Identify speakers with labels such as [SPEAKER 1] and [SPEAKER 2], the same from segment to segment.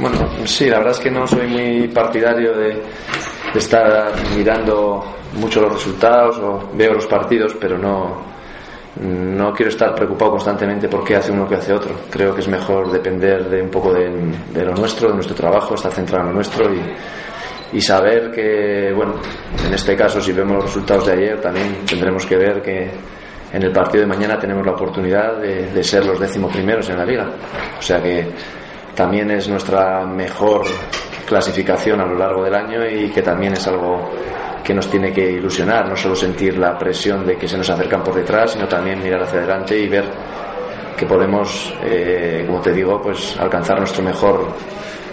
[SPEAKER 1] Bueno, sí, la verdad es que no soy muy partidario de, estar mirando mucho los resultados o veo los partidos, pero no, no quiero estar preocupado constantemente por qué hace uno que hace otro. Creo que es mejor depender de un poco de, lo nuestro, de nuestro trabajo, estar centrado en lo nuestro y, y saber que, bueno, en este caso, si vemos los resultados de ayer, también tendremos que ver que en el partido de mañana tenemos la oportunidad de, ser los décimo primeros en la liga. O sea que también es nuestra mejor clasificación a lo largo del año y que también es algo que nos tiene que ilusionar, no solo sentir la presión de que se nos acercan por detrás, sino también mirar hacia adelante y ver que podemos, eh, como te digo, pues alcanzar nuestro mejor,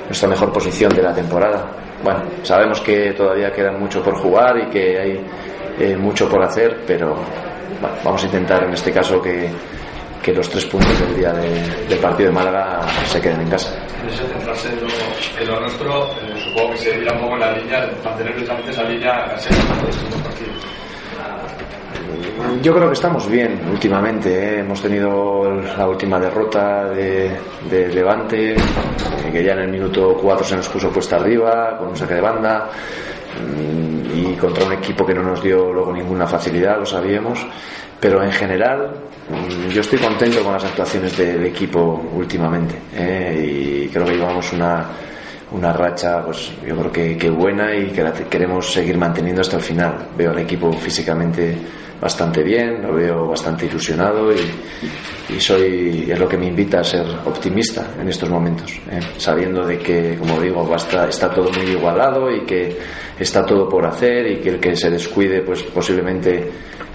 [SPEAKER 1] nuestra mejor posición de la temporada. Bueno, sabemos que todavía queda mucho por jugar y que hay eh, mucho por hacer, pero vamos a intentar en este caso que, que los tres puntos del día del partido de Málaga se queden en casa.
[SPEAKER 2] centrarse en lo, nuestro, eh, supongo que se un poco en la línea, mantener precisamente esa línea en.
[SPEAKER 1] Yo creo que estamos bien últimamente. ¿eh? Hemos tenido la última derrota de, de, Levante, eh, que ya en el minuto 4 se nos puso puesta arriba, con un saque de banda y contra un equipo que no nos dio luego ninguna facilidad, lo sabíamos. Pero en general, mm, yo estoy contento con las actuaciones del equipo últimamente ¿eh? y creo que llevamos una, una racha, pues yo creo que, que buena y que la queremos seguir manteniendo hasta el final. Veo al equipo físicamente bastante bien, lo veo bastante ilusionado y, y, soy es lo que me invita a ser optimista en estos momentos, ¿eh? sabiendo de que, como digo, basta, está todo muy igualado y que está todo por hacer y que el que se descuide, pues posiblemente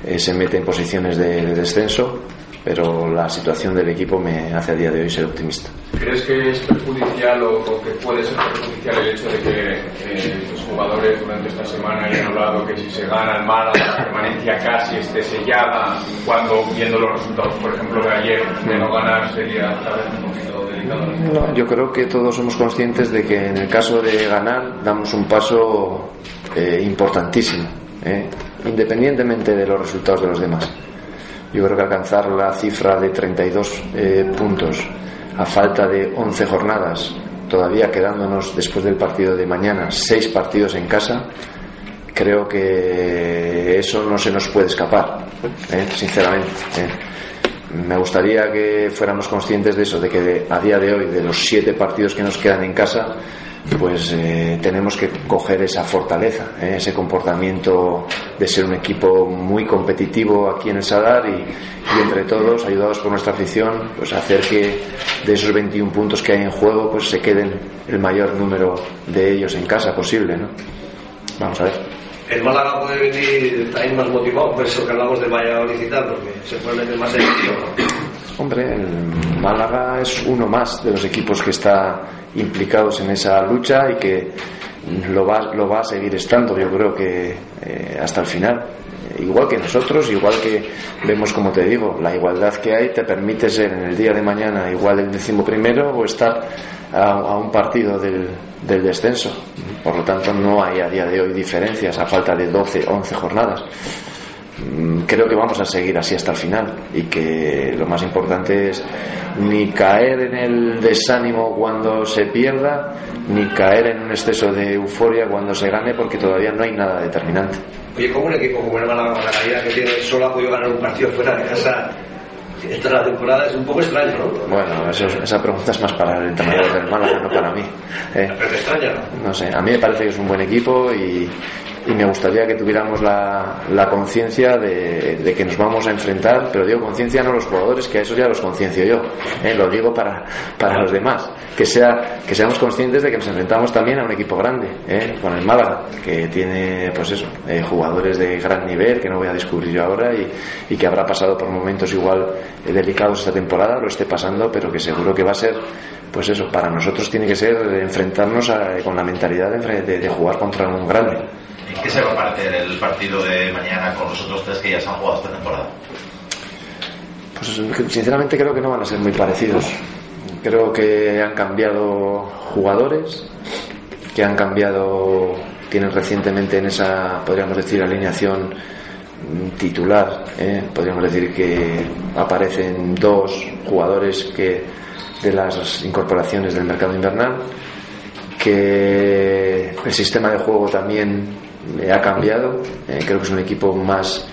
[SPEAKER 1] eh, se mete en posiciones de, de descenso pero la situación del equipo me hace a día de hoy ser optimista.
[SPEAKER 2] ¿Crees que es perjudicial o, que puede ser perjudicial el hecho de que los jugadores durante esta semana hayan hablado que si se gana el Málaga la permanencia casi esté sellada cuando viendo los resultados, por ejemplo, de ayer, de no ganar sería tal vez un poquito delicado?
[SPEAKER 1] No, yo creo que todos somos conscientes de que en el caso de ganar damos un paso eh, importantísimo, eh, independientemente de los resultados de los demás yo creo que alcanzar la cifra de 32 eh, puntos a falta de 11 jornadas, todavía quedándonos después del partido de mañana seis partidos en casa, creo que eso no se nos puede escapar, eh, sinceramente. Eh. Me gustaría que fuéramos conscientes de eso, de que a día de hoy, de los siete partidos que nos quedan en casa, pues eh, tenemos que coger esa fortaleza, eh, ese comportamiento de ser un equipo muy competitivo aquí en el Sadar y, entre todos, ayudados por nuestra afición, pues hacer que de esos 21 puntos que hay en juego, pues se queden el mayor número de ellos en casa posible, ¿no? Vamos a ver.
[SPEAKER 3] El Málaga puede venir también más motivado, por eso que hablamos de Valladolid y porque se puede meter más en
[SPEAKER 1] Hombre, el Málaga es uno más de los equipos que está implicados en esa lucha y que lo va, lo va a seguir estando, yo creo que eh, hasta el final. Igual que nosotros, igual que vemos, como te digo, la igualdad que hay te permite ser en el día de mañana igual el décimo primero o estar a, un partido del, descenso. Por lo tanto, no hay a día de hoy diferencias a falta de 12, 11 jornadas. Mm, creo que vamos a seguir así hasta el final y que lo más importante es ni caer en el desánimo cuando se pierda ni caer en un exceso de euforia cuando se gane porque todavía no hay nada determinante.
[SPEAKER 3] Oye, como un equipo como el Málaga con la calidad que tiene solo ha podido ganar un partido fuera de casa esta la temporada es un poco extraño, ¿no?
[SPEAKER 1] Bueno, esa pregunta es más para el entrenador del Málaga, no para mí.
[SPEAKER 3] ¿eh? Pero te extraña,
[SPEAKER 1] ¿no? No sé, a mí me parece que es un buen equipo y, y me gustaría que tuviéramos la, la conciencia de, de, que nos vamos a enfrentar, pero digo conciencia no los jugadores, que a eso ya los conciencio yo, ¿eh? lo digo para, para los demás, que, sea, que seamos conscientes de que nos enfrentamos también a un equipo grande, ¿eh? con el Málaga, que tiene pues eso, eh, jugadores de gran nivel, que no voy a descubrir yo ahora, y, y que habrá pasado por momentos igual delicados esta temporada, lo esté pasando, pero que seguro que va a ser, pues eso, para nosotros tiene que ser enfrentarnos con la mentalidad de, de, de jugar contra un grande.
[SPEAKER 4] ¿En qué se va a parecer el partido de mañana con los otros tres que ya se han jugado esta temporada?
[SPEAKER 1] Pues sinceramente creo que no van a ser muy parecidos. Creo que han cambiado jugadores, que han cambiado, tienen recientemente en esa, podríamos decir, alineación titular, ¿eh? podríamos decir que aparecen dos jugadores que de las incorporaciones del mercado invernal que el sistema de juego también ha cambiado. Eh, creo que es un equipo más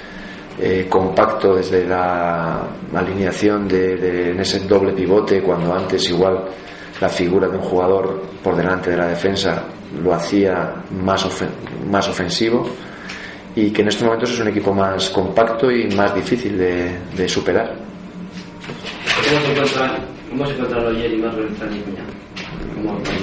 [SPEAKER 1] eh, compacto desde la alineación de, en ese doble pivote, cuando antes igual la figura de un jugador por delante de la defensa lo hacía más, más ofensivo y que en estos momentos es un equipo más compacto y más difícil de, superar.
[SPEAKER 5] ¿Cómo se encuentran, los Jerry más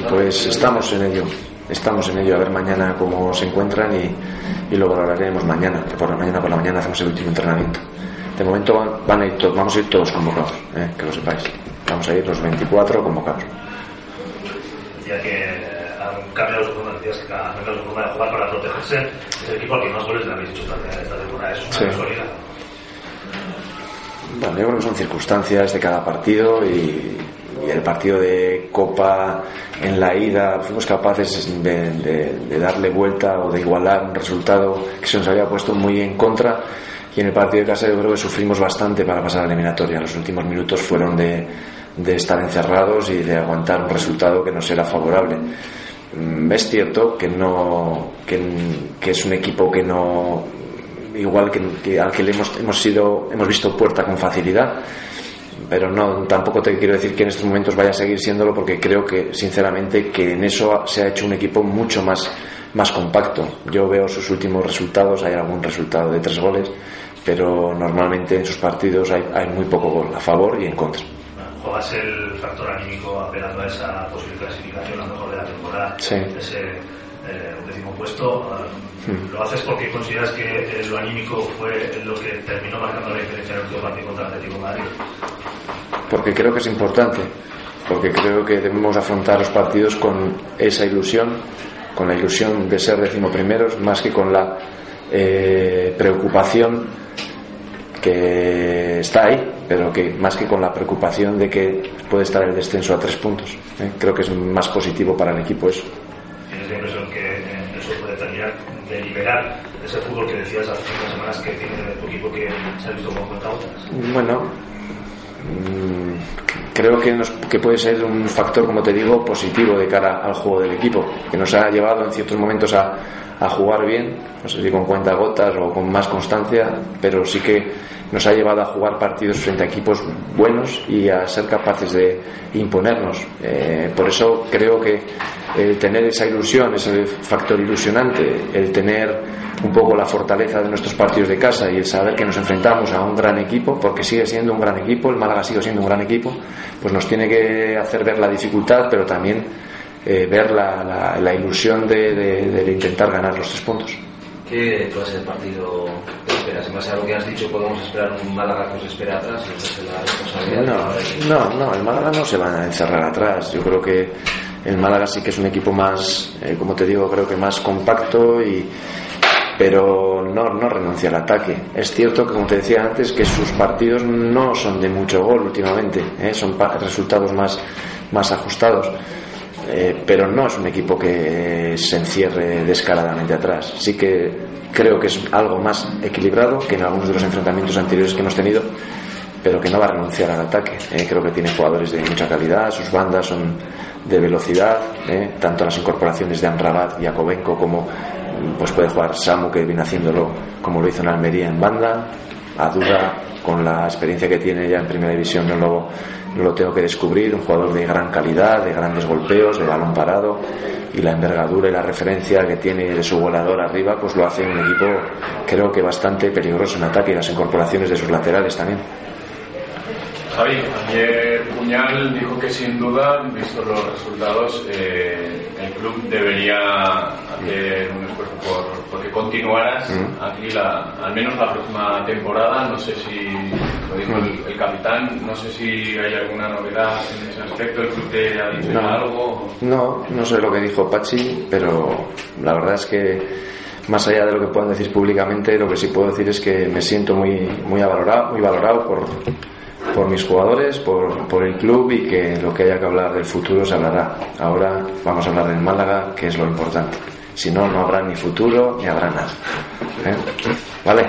[SPEAKER 1] Pues estamos en ello, estamos en ello, a ver mañana cómo se encuentran y, y lo valoraremos mañana, que por la mañana por la mañana hacemos el último entrenamiento. De momento van, a ir todos, vamos a ir todos convocados, eh, que lo sepáis. Vamos a ir los 24 convocados.
[SPEAKER 6] Decía que han cambiado su forma, decías que han cambiado su forma de jugar para protegerse. Es el equipo al que más goles le habéis hecho esta temporada. Es una sí. casualidad.
[SPEAKER 1] Bueno, yo creo que son circunstancias de cada partido y, y el partido de Copa en la ida fuimos capaces de, de, de, darle vuelta o de igualar un resultado que se nos había puesto muy en contra y en el partido de casa yo creo que sufrimos bastante para pasar a la eliminatoria. Los últimos minutos fueron de, de estar encerrados y de aguantar un resultado que nos era favorable. Mm, es cierto que no que, que es un equipo que no igual que, que al que le hemos, hemos sido hemos visto puerta con facilidad pero no tampoco te quiero decir que en estos momentos vaya a seguir siéndolo porque creo que sinceramente que en eso se ha hecho un equipo mucho más más compacto yo veo sus últimos resultados hay algún resultado de tres goles pero normalmente en sus partidos hay, hay muy poco gol a favor y en contra
[SPEAKER 6] juegas el factor anímico apelando a esa posible clasificación a lo mejor de la temporada
[SPEAKER 1] sí.
[SPEAKER 6] ese eh, décimo puesto hmm. lo haces porque consideras que eh, lo anímico fue lo que terminó marcando la diferencia en el último partido contra el Atlético Madrid
[SPEAKER 1] porque creo que es importante porque creo que debemos afrontar los partidos con esa ilusión con la ilusión de ser decimoprimeros más que con la eh, preocupación que está ahí, pero que más que con la preocupación de que puede estar el descenso a tres puntos. ¿eh? Creo que es más positivo para el equipo eso.
[SPEAKER 6] ¿Tienes la impresión que eso puede terminar de liberar ese fútbol que decías hace unas semanas que tiene tu equipo que se ha visto como otras?
[SPEAKER 1] Bueno, creo que, nos, que puede ser un factor, como te digo, positivo de cara al juego del equipo, que nos ha llevado en ciertos momentos a, a jugar bien, no sé si con cuenta gotas o con más constancia, pero sí que nos ha llevado a jugar partidos frente a equipos buenos y a ser capaces de imponernos. Eh, por eso creo que el tener esa ilusión, ese factor ilusionante, el tener un poco la fortaleza de nuestros partidos de casa y el saber que nos enfrentamos a un gran equipo, porque sigue siendo un gran equipo, el Málaga sigue siendo un gran equipo, pues nos tiene que hacer ver la dificultad, pero también eh, ver la, la, la ilusión de, de, de, intentar ganar los tres puntos.
[SPEAKER 5] ¿Qué clase de partido esperas? En base a lo que has dicho, ¿podemos esperar un Málaga que os espere atrás?
[SPEAKER 1] No, no, no, el Málaga no se va a encerrar atrás. Yo creo que el Málaga sí que es un equipo más, eh, como te digo, creo que más compacto y pero no, no renuncia al ataque. Es cierto que, como te decía antes, que sus partidos no son de mucho gol últimamente, ¿eh? son resultados más, más ajustados eh, pero no es un equipo que se encierre descaradamente atrás. Sí que creo que es algo más equilibrado que en algunos de los enfrentamientos anteriores que hemos tenido, pero que no va a renunciar al ataque. Creo que tiene jugadores de mucha calidad, sus bandas son de velocidad, eh, tanto las incorporaciones de Amrabat y Akovenko como pues puede jugar Samu que viene haciéndolo como lo hizo en Almería en banda, a duda con la experiencia que tiene ya en primera división no lo, no lo tengo que descubrir, un jugador de gran calidad, de grandes golpeos, de balón parado. Y la envergadura y la referencia que tiene de su volador arriba, pues lo hace un equipo creo que bastante peligroso en ataque y las incorporaciones de sus laterales también.
[SPEAKER 2] Javi, ayer Puñal dijo que sin duda, visto los resultados, eh, el club debería hacer un esfuerzo por, por que continuaras mm. aquí la, al menos la próxima temporada. No sé si, lo dijo el, el, capitán, no sé si hay alguna novedad en ese aspecto. ¿El club te ha dicho
[SPEAKER 1] no,
[SPEAKER 2] algo?
[SPEAKER 1] No, no sé lo que dijo Pachi, pero la verdad es que más allá de lo que puedan decir públicamente, lo que sí puedo decir es que me siento muy, muy valorado, muy valorado por por mis jugadores, por, por, el club y que lo que haya que hablar del futuro se hablará. Ahora vamos a hablar del Málaga, que es lo importante. Si no, no habrá ni futuro ni habrá nada. ¿Eh? ¿Vale?